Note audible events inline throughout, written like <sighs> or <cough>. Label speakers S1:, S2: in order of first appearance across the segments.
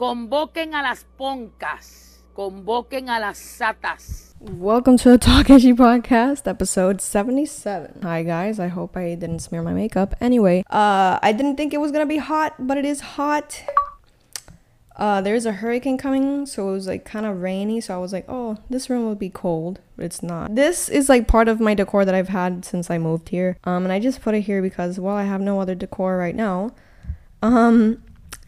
S1: Convoquen a las poncas. Convoquen a las satas.
S2: Welcome to the Talkeshi podcast, episode 77. Hi guys, I hope I didn't smear my makeup. Anyway, uh I didn't think it was going to be hot, but it is hot. Uh there's a hurricane coming, so it was like kind of rainy, so I was like, "Oh, this room will be cold." But it's not. This is like part of my decor that I've had since I moved here. Um and I just put it here because well, I have no other decor right now. Um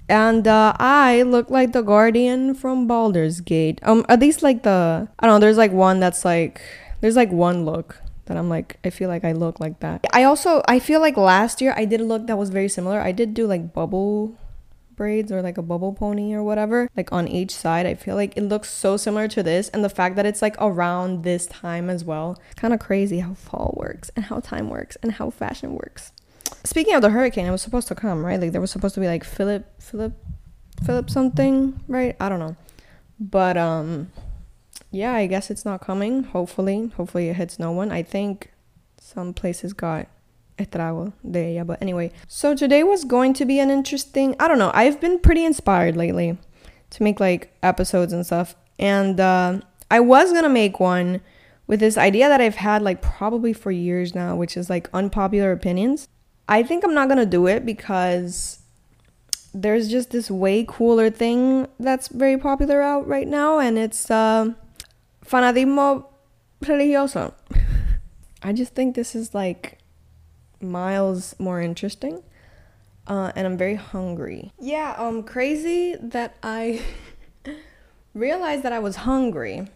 S2: and uh, I look like the Guardian from Baldur's Gate. Um, at least like the I don't know. There's like one that's like there's like one look that I'm like I feel like I look like that. I also I feel like last year I did a look that was very similar. I did do like bubble braids or like a bubble pony or whatever like on each side i feel like it looks so similar to this and the fact that it's like around this time as well kind of crazy how fall works and how time works and how fashion works Speaking of the hurricane, it was supposed to come, right? Like there was supposed to be like Philip Philip Philip something, right? I don't know. But um yeah, I guess it's not coming. Hopefully. Hopefully it hits no one. I think some places got estrago de ella. But anyway, so today was going to be an interesting I don't know. I've been pretty inspired lately to make like episodes and stuff. And uh I was gonna make one with this idea that I've had like probably for years now, which is like unpopular opinions. I think I'm not gonna do it because there's just this way cooler thing that's very popular out right now, and it's uh, fanatismo religioso. <laughs> I just think this is like miles more interesting, uh, and I'm very hungry. Yeah, um, crazy that I <laughs> realized that I was hungry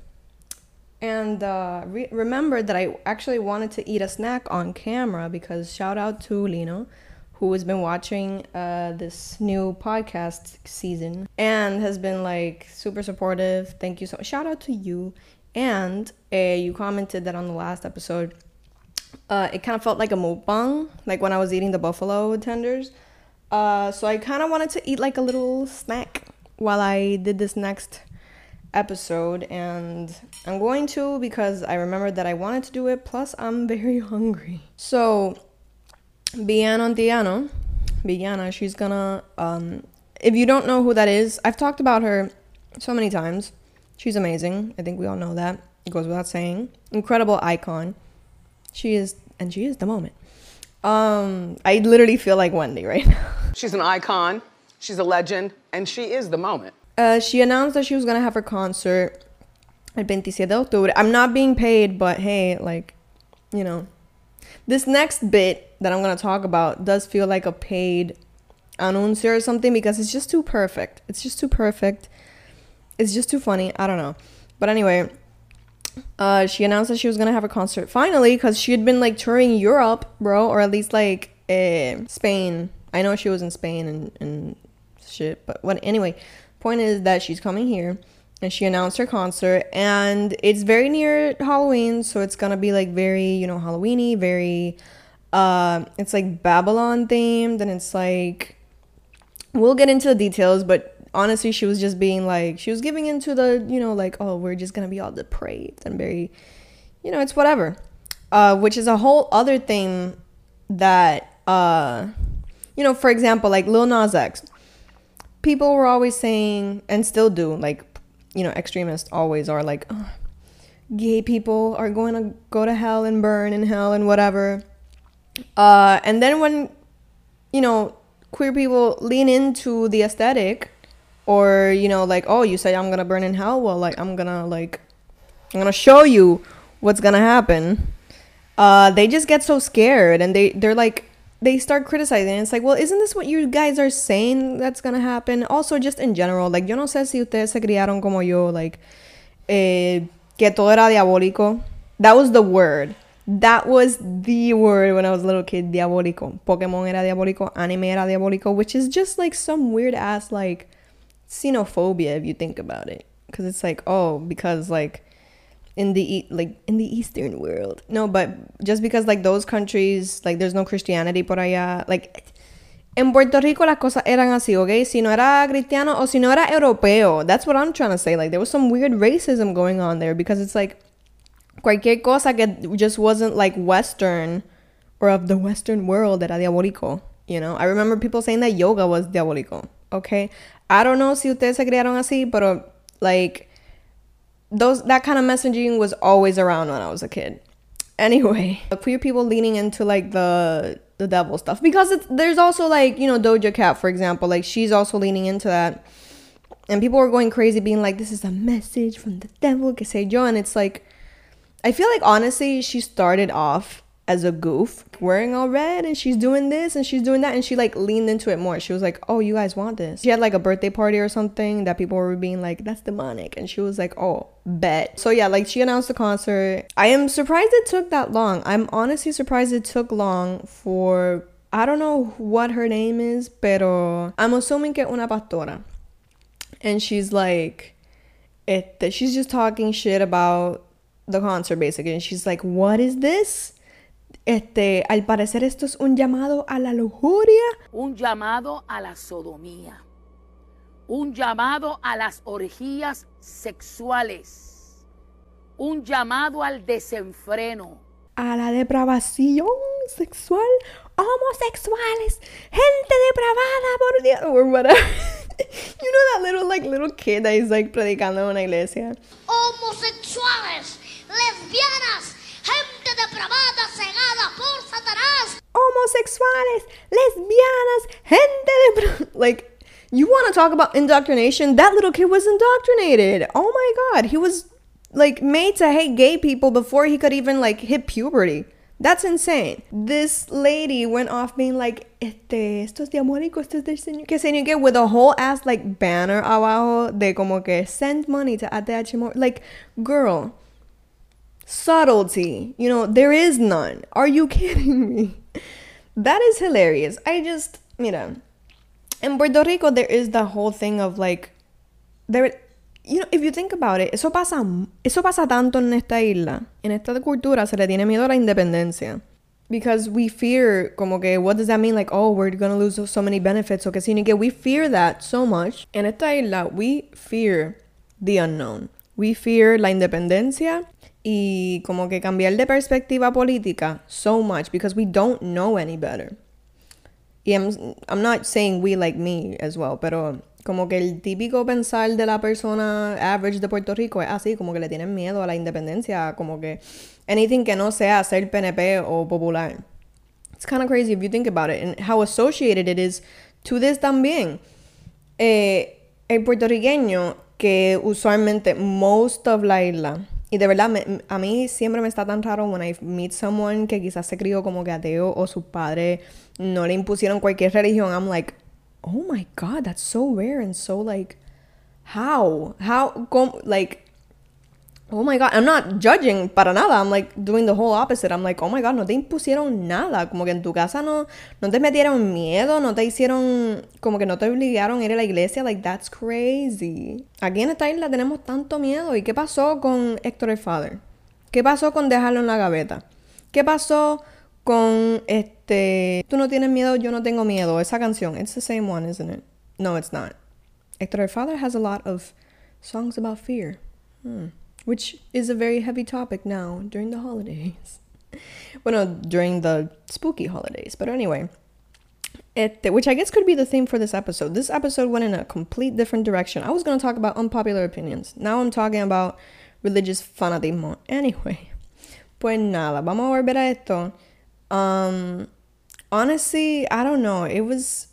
S2: and uh, re- remembered that I actually wanted to eat a snack on camera because shout out to Lino, who has been watching uh, this new podcast season and has been like super supportive. Thank you so much. Shout out to you. And uh, you commented that on the last episode, uh, it kind of felt like a mukbang, like when I was eating the buffalo tenders. Uh, so I kind of wanted to eat like a little snack while I did this next episode and I'm going to because I remembered that I wanted to do it plus I'm very <laughs> hungry. So Villano Antillano, Biana, she's gonna um if you don't know who that is, I've talked about her so many times. She's amazing. I think we all know that. It goes without saying. Incredible icon. She is and she is the moment. Um I literally feel like Wendy right <laughs> now.
S3: She's an icon, she's a legend, and she is the moment.
S2: Uh, she announced that she was gonna have her concert el 27 de octubre. I'm not being paid, but hey, like, you know, this next bit that I'm gonna talk about does feel like a paid anuncio or something because it's just too perfect. It's just too perfect. It's just too funny. I don't know. But anyway, uh, she announced that she was gonna have a concert finally because she had been like touring Europe, bro, or at least like uh, Spain. I know she was in Spain and, and shit, but what anyway point is that she's coming here and she announced her concert and it's very near Halloween, so it's gonna be like very, you know, Halloweeny, very uh it's like Babylon themed and it's like we'll get into the details, but honestly she was just being like she was giving into the, you know, like, oh, we're just gonna be all depraved and very you know, it's whatever. Uh, which is a whole other thing that uh you know, for example, like Lil Nas X people were always saying and still do like you know extremists always are like oh, gay people are going to go to hell and burn in hell and whatever. Uh, and then when you know queer people lean into the aesthetic or you know like oh you say i'm gonna burn in hell? Well like i'm gonna like i'm gonna show you what's gonna happen. Uh, they just get so scared and they they're like they start criticizing. It's like, well, isn't this what you guys are saying that's gonna happen? Also, just in general, like, yo no sé si ustedes se criaron como yo, like, eh, que todo era diabólico. That was the word. That was the word when I was a little kid, diabólico. Pokemon era diabólico, anime era diabólico, which is just like some weird ass, like, xenophobia if you think about it. Because it's like, oh, because, like, in the like in the eastern world no but just because like those countries like there's no christianity por allá like en Puerto Rico las cosas eran así, ¿ok? Si no era cristiano o si no era europeo. That's what I'm trying to say. Like, there was some weird racism going on there because it's like cualquier cosa que just wasn't like Western or of the Western world era diabólico, you know? I remember people saying that yoga was diabólico. Okay. I don't know si ustedes se criaron así, pero like those that kind of messaging was always around when I was a kid. Anyway, <laughs> the queer people leaning into like the the devil stuff. Because it's, there's also like you know Doja Cat for example, like she's also leaning into that, and people were going crazy being like, "This is a message from the devil," que sé yo, and it's like, I feel like honestly she started off as a goof, wearing all red, and she's doing this and she's doing that, and she like leaned into it more. She was like, "Oh, you guys want this?" She had like a birthday party or something that people were being like, "That's demonic," and she was like, "Oh, bet." So yeah, like she announced the concert. I am surprised it took that long. I'm honestly surprised it took long for I don't know what her name is, pero I'm assuming que una pastora, and she's like, it. That she's just talking shit about the concert basically, and she's like, "What is this?" Este, al parecer esto es un llamado a la lujuria.
S1: Un llamado a la sodomía. Un llamado a las orgías sexuales. Un llamado al desenfreno.
S2: A la depravación sexual. Homosexuales. Gente depravada, por Dios. <laughs> You know that little, like, little kid that is, like, predicando en una iglesia.
S4: Homosexuales. Lesbianas. Gente depravada.
S2: Homosexuales, lesbianas, gente de... <laughs> Like, you want to talk about indoctrination? That little kid was indoctrinated. Oh my god, he was like made to hate gay people before he could even like hit puberty. That's insane. This lady went off being like, este, esto es diabólico, esto es del Señor. Que Señor que with a whole ass like banner abajo de como que send money to ATH Móvil. Like, girl, subtlety. You know, there is none. Are you <laughs> kidding me? That is hilarious. I just, mira, in Puerto Rico, there is the whole thing of like, there, you know, if you think about it, eso pasa, eso pasa tanto en esta isla. En esta cultura se le tiene miedo a la independencia. Because we fear, como que, what does that mean? Like, oh, we're gonna lose so many benefits. Okay, O que we fear that so much. En esta isla, we fear the unknown. We fear la independencia y como que cambiar de perspectiva política so much because we don't know any better. Y I'm, I'm not saying we like me as well, pero como que el típico pensar de la persona average de Puerto Rico es así, como que le tienen miedo a la independencia, como que anything que no sea ser PNP o popular. It's kind of crazy if you think about it and how associated it is to this también. Eh, el puertorriqueño que usualmente most of la isla y de verdad, me, a mí siempre me está tan raro when I meet someone que quizás se crió como que ateo o sus padres no le impusieron cualquier religión. I'm like, oh my God, that's so rare and so like, how? How? Com like, oh my God, I'm not judging para nada. I'm like doing the whole opposite. I'm like, oh my God, no te impusieron nada. Como que en tu casa no, no te metieron miedo, no te hicieron, como que no te obligaron a ir a la iglesia. Like, that's crazy. Aquí en esta isla tenemos tanto miedo. ¿Y qué pasó con Héctor el Father? ¿Qué pasó con dejarlo en la gaveta? ¿Qué pasó con este, tú no tienes miedo, yo no tengo miedo? Esa canción. It's the same one, isn't it? No, it's not. Héctor el Father has a lot of songs about fear. Hmm. Which is a very heavy topic now during the holidays. <laughs> well, no, during the spooky holidays. But anyway, it, which I guess could be the theme for this episode. This episode went in a complete different direction. I was going to talk about unpopular opinions. Now I'm talking about religious fanatismo. <laughs> Anyway, pues nada, vamos a volver a esto. Um, honestly, I don't know. It was.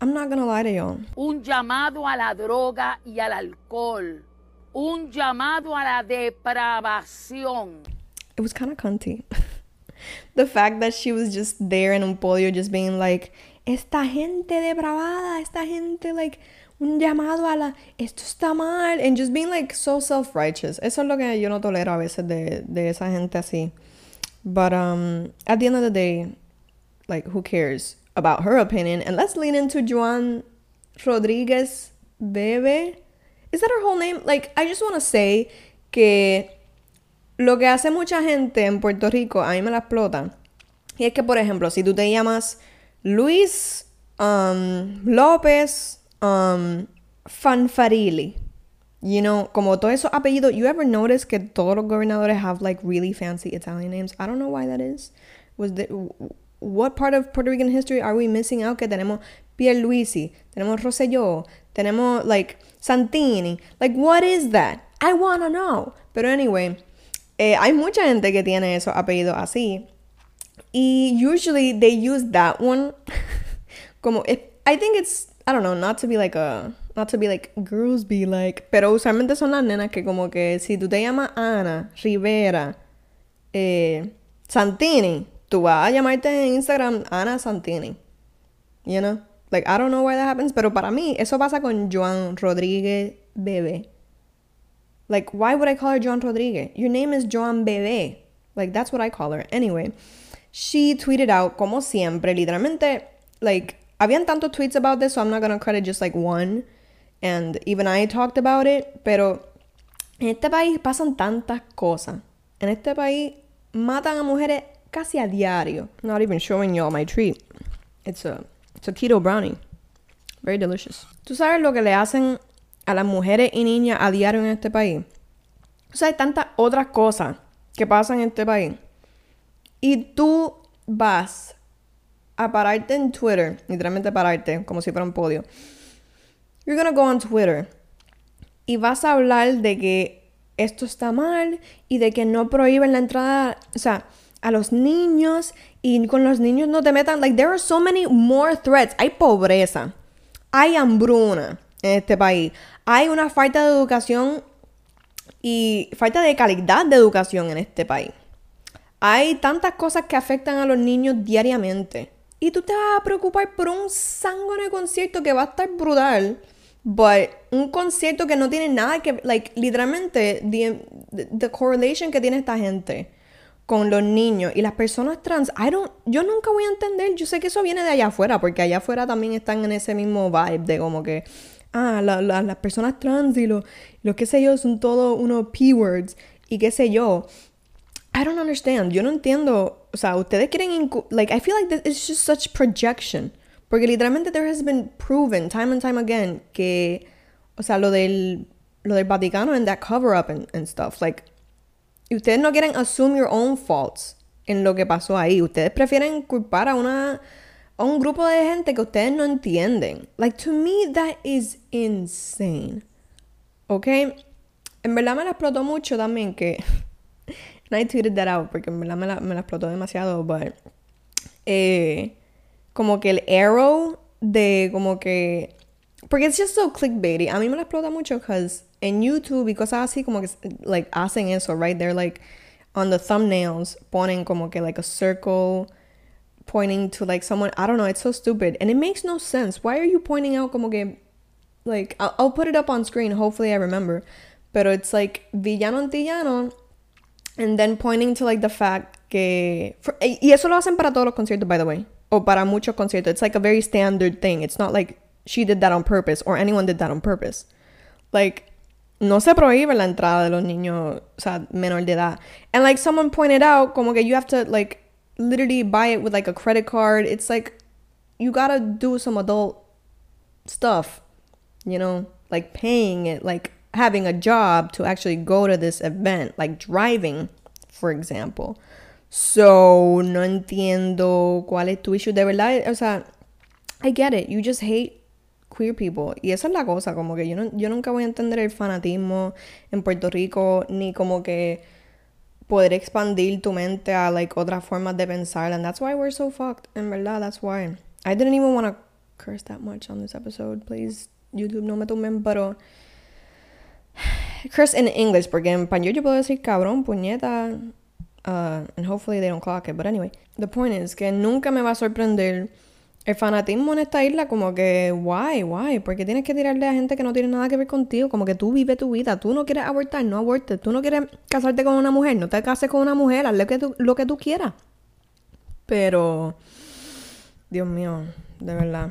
S2: I'm not gonna lie to y'all.
S1: Un llamado a la droga y al alcohol. Un llamado a la depravación.
S2: It was kind of cunty. <laughs> the fact that she was just there in un podio just being like, esta gente depravada, esta gente like un llamado a la esto está mal and just being like so self-righteous. Eso es lo que yo no tolero a veces de, de esa gente así. But um at the end of the day, like who cares about her opinion? And let's lean into Juan Rodriguez Bebe Is that her whole name? Like, I just want to say que lo que hace mucha gente en Puerto Rico, a mí me la explota. Y es que, por ejemplo, si tú te llamas Luis um, López um, Fanfarili, you know, como todos esos apellidos, you ever notice que todos los gobernadores have like really fancy Italian names? I don't know why that is. Was the, what part of Puerto Rican history are we missing out que tenemos Pierluisi, tenemos Rosselló, tenemos like Santini. Like, what is that? I wanna know. Pero anyway, eh, hay mucha gente que tiene esos apellidos así. Y usually they use that one <laughs> como if, I think it's I don't know, not to be like a not to be like girls be like, pero usualmente son las nenas que como que si tú te llamas Ana Rivera eh, Santini, tú vas a llamarte en Instagram Ana Santini. You know? Like I don't know why that happens, pero para mí eso pasa con Joanne Rodríguez Veve. Like why would I call her Joanne Rodríguez? Your name is Joanne Veve. Like that's what I call her. Anyway, she tweeted out como siempre, literalmente like habían tantos tweets about this, so I'm not gonna credit just like one. And even I talked about it, pero en este país pasan tantas cosas. En este país matan a mujeres casi a diario. Not even showing y'all my treat. It's a, it's keto brownie. Very delicious. ¿Tú sabes lo que le hacen a las mujeres y niñas a diario en este país? O sea, hay tantas otras cosas que pasan en este país. Y tú vas a pararte en Twitter, literalmente pararte, como si fuera un podio. You're gonna go on Twitter y vas a hablar de que esto está mal y de que no prohíben la entrada, o sea, a los niños y con los niños no te metan. Like, there are so many more threats. Hay pobreza, hay hambruna en este país, hay una falta de educación y falta de calidad de educación en este país. Hay tantas cosas que afectan a los niños diariamente. Y tú te vas a preocupar por un de concierto que va a estar brutal. But un concierto que no tiene nada que... Like, literalmente, the, the correlation que tiene esta gente con los niños y las personas trans, I don't, yo nunca voy a entender. Yo sé que eso viene de allá afuera, porque allá afuera también están en ese mismo vibe de como que, ah, las personas trans y los, lo que sé yo son todo unos P-words y qué sé yo. I don't understand. Yo no entiendo. O sea, ustedes quieren. Like, I feel like this is just such projection. Porque literalmente there has been proven time and time again que. O sea, lo del. Lo del Vaticano and that cover up and, and stuff. Like, ustedes no quieren assume your own faults en lo que pasó ahí. Ustedes prefieren culpar a una. A un grupo de gente que ustedes no entienden. Like, to me, that is insane. ¿Ok? En verdad me la explotó mucho también que <laughs> I tweeted that out porque me la, me la, me explotó demasiado, but eh, como que el arrow de como que porque it's just so clickbaity. A mí me la explota mucho because en YouTube y cosas así como que like hacen eso, right? They're like on the thumbnails ponen como que like a circle pointing to like someone. I don't know. It's so stupid and it makes no sense. Why are you pointing out como que like I'll, I'll put it up on screen. Hopefully I remember. Pero it's like villano antillano And then pointing to like the fact que... For, y eso lo hacen para todos los conciertos, by the way. O para muchos conciertos. It's like a very standard thing. It's not like she did that on purpose or anyone did that on purpose. Like, no se prohíbe la entrada de los niños, o sea, menor de edad. And like someone pointed out, como que you have to like literally buy it with like a credit card. It's like you gotta do some adult stuff, you know, like paying it, like having a job to actually go to this event, like driving, for example. So, no entiendo cuál es tu issue. De verdad, o sea, I get it. You just hate queer people. Y esa es la cosa, como que yo, no, yo nunca voy a entender el fanatismo en Puerto Rico, ni como que poder expandir tu mente a like otras formas de pensar. And that's why we're so fucked. En verdad, that's why. I didn't even want to curse that much on this episode. Please, YouTube, no me tumben, pero <sighs> curse in English, porque en español yo puedo decir cabrón, puñeta, uh, and hopefully they don't clock it. But anyway, the point is que nunca me va a sorprender el fanatismo en esta isla, como que, why, why, porque tienes que tirarle a gente que no tiene nada que ver contigo, como que tú vive tu vida, tú no quieres abortar, no abortes, tú no quieres casarte con una mujer, no te cases con una mujer, haz lo que tú, lo que tú quieras. Pero, Dios mío, de verdad.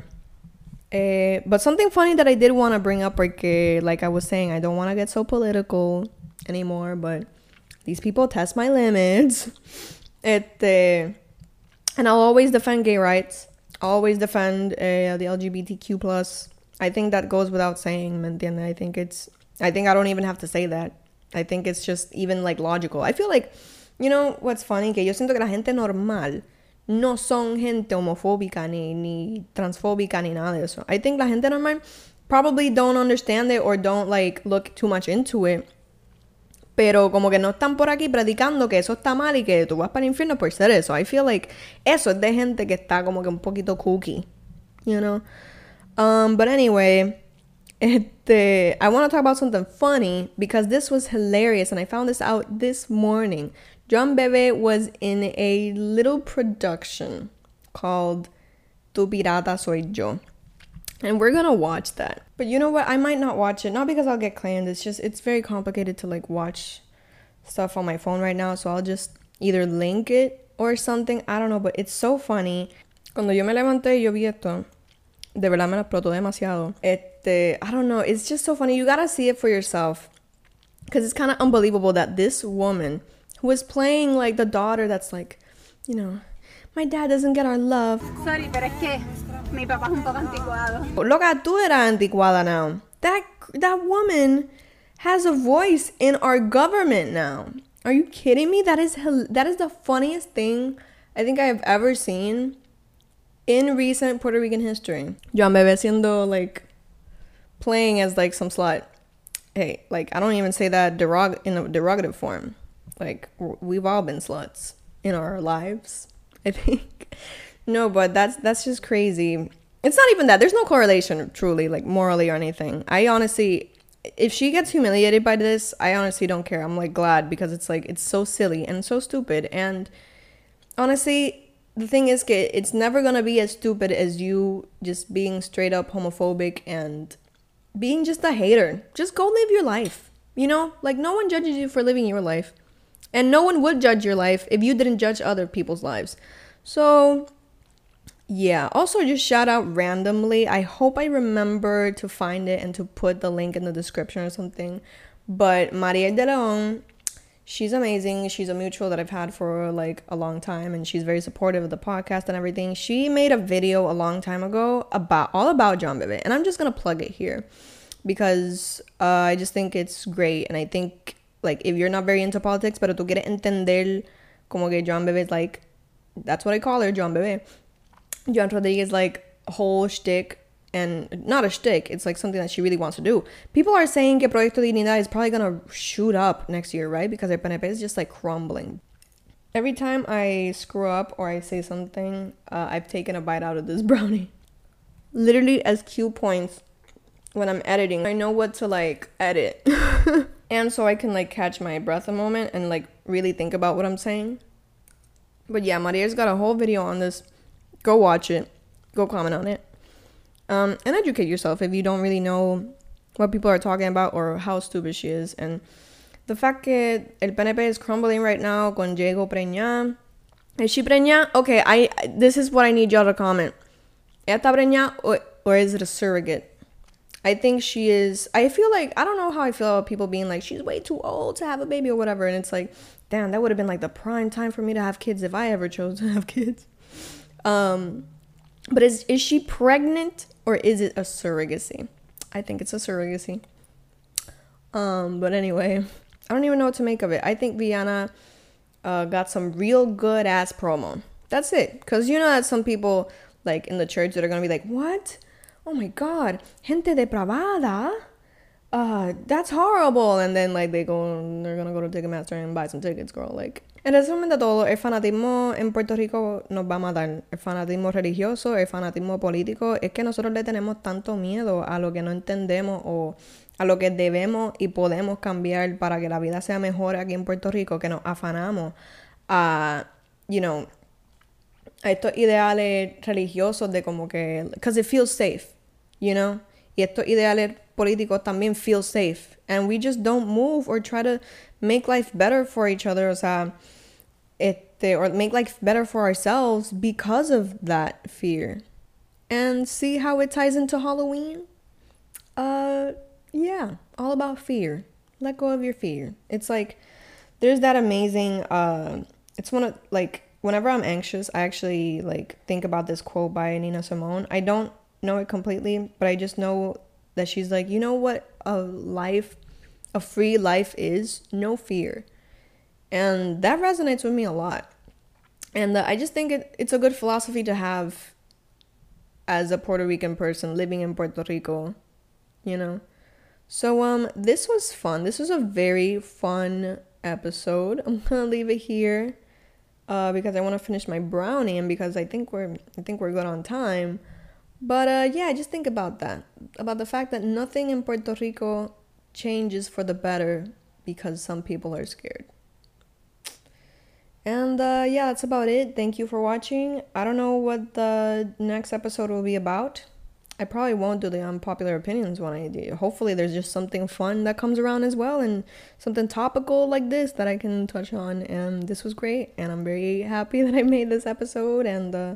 S2: Uh, but something funny that I did want to bring up, porque, like I was saying, I don't want to get so political anymore, but these people test my limits. Este, and I'll always defend gay rights. Always defend uh, the LGBTQ plus. I think that goes without saying. I think it's, I think I don't even have to say that. I think it's just even like logical. I feel like, you know what's funny? Que yo siento que la gente normal no son gente homofóbica ni, ni transfóbica ni nada de eso. I think la gente normal probably don't understand it or don't like look too much into it. Pero como que no están por aquí predicando que eso está mal y que tú vas para el infierno por ser eso. I feel like eso es de gente que está como que un poquito cookie, you know. Um, but anyway, <laughs> este, I want to talk about something funny because this was hilarious and I found this out this morning. John Bebe was in a little production called Tu Pirata Soy Yo. And we're gonna watch that. But you know what? I might not watch it. Not because I'll get claimed. It's just it's very complicated to like watch stuff on my phone right now. So I'll just either link it or something. I don't know, but it's so funny. Cuando yo me levanté yo vi esto, de verdad me lo explotó demasiado. Este, I don't know. It's just so funny. You gotta see it for yourself. Because it's kind of unbelievable that this woman who is playing like the daughter that's like, you know, my dad doesn't get our love.
S5: Sorry, pero es que mi papá es un poco anticuado.
S2: Loca, tú eras anticuada now. That that woman has a voice in our government now. Are you kidding me? That is that is the funniest thing I think I have ever seen in recent Puerto Rican history. Joanne Veve siendo like playing as like some slut. Hey, like I don't even say that derog- in a derogative form. Like we've all been sluts in our lives. I think. No, but that's that's just crazy. It's not even that. There's no correlation truly like morally or anything. I honestly if she gets humiliated by this, I honestly don't care. I'm like glad because it's like it's so silly and so stupid and honestly the thing is it's never gonna be as stupid as you just being straight up homophobic and being just a hater. Just go live your life. You know? Like no one judges you for living your life. And no one would judge your life if you didn't judge other people's lives. So yeah, also just shout out randomly. I hope I remember to find it and to put the link in the description or something. But Maria de Leon, she's amazing. She's a mutual that I've had for like a long time and she's very supportive of the podcast and everything. She made a video a long time ago about all about Joanne Veve and I'm just going to plug it here because uh, I just think it's great and I think like if you're not very into politics pero tú quieres entender como que Joanne Veve like that's what I call her, Joanne Veve. Joanne Rodriguez like whole shtick and not a shtick, it's like something that she really wants to do. People are saying que Proyecto Dignidad is probably gonna shoot up next year, right? Because el PNP is just like crumbling. Every time I screw up or I say something, uh, I've taken a bite out of this <laughs> brownie. Literally as cue points when I'm editing, I know what to like edit. <laughs> and so I can like catch my breath a moment and like really think about what I'm saying. But yeah, Maria's got a whole video on this. Go watch it. Go comment on it. Um, and educate yourself if you don't really know what people are talking about or how stupid she is. And the fact that el PNP is crumbling right now con Diego Preña. Is she Preña? Okay, I this is what I need y'all to comment. ¿Está Preña or, or is it a surrogate? I think she is. I feel like I don't know how I feel about people being like she's way too old to have a baby or whatever, and it's like, damn, that would have been like the prime time for me to have kids if I ever chose to have kids. Um, but is is she pregnant or is it a surrogacy? I think it's a surrogacy. Um, but anyway, I don't even know what to make of it. I think Viana uh, got some real good ass promo. That's it. Cause you know that some people like in the church that are gonna be like, what? Oh my god, gente depravada. Uh, that's horrible. And then like they go, they're gonna go to Ticketmaster and buy some tickets, girl. Like, en resumen de todo, el fanatismo en Puerto Rico nos va a matar. El fanatismo religioso, el fanatismo político, es que nosotros le tenemos tanto miedo a lo que no entendemos o a lo que debemos y podemos cambiar para que la vida sea mejor aquí en Puerto Rico, que nos afanamos a, you know, a estos ideales religiosos de como que, because it feels safe, you know, y estos ideales políticos también feel safe, and we just don't move or try to make life better for each other, o sea, este, or make life better for ourselves because of that fear. And see how it ties into Halloween? Uh, yeah, all about fear. Let go of your fear. It's like there's that amazing uh it's one of like whenever I'm anxious, I actually like think about this quote by Nina Simone. I don't know it completely, but I just know that she's like, you know what a life, a free life is? No fear. And that resonates with me a lot. and uh, I just think it, it's a good philosophy to have as a Puerto Rican person living in Puerto Rico, you know. So um this was fun. This was a very fun episode. I'm to leave it here uh because I want to finish my brownie and because I think we're I think we're good on time. But uh yeah, just think about that. About the fact that nothing in Puerto Rico changes for the better because some people are scared. And uh, yeah, that's about it. Thank you for watching. I don't know what the next episode will be about. I probably won't do the unpopular opinions one I do. Hopefully, there's just something fun that comes around as well, and something topical like this that I can touch on. And this was great, and I'm very happy <laughs> that I made this episode. And uh,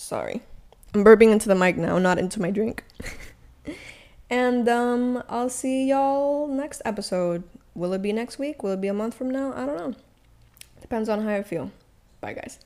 S2: sorry, I'm burping into the mic now, not into my drink. <laughs> and um, I'll see y'all next episode. Will it be next week? Will it be a month from now? I don't know. Depends on how I feel. Bye, guys.